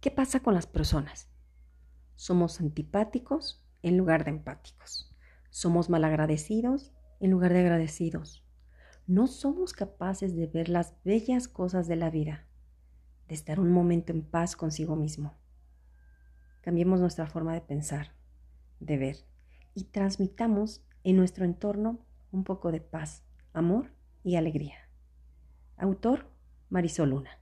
¿Qué pasa con las personas? Somos antipáticos en lugar de empáticos. Somos malagradecidos en lugar de agradecidos. No somos capaces de ver las bellas cosas de la vida, de estar un momento en paz consigo mismo. Cambiemos nuestra forma de pensar, de ver y transmitamos en nuestro entorno un poco de paz, amor y alegría. Autor Marisol Luna.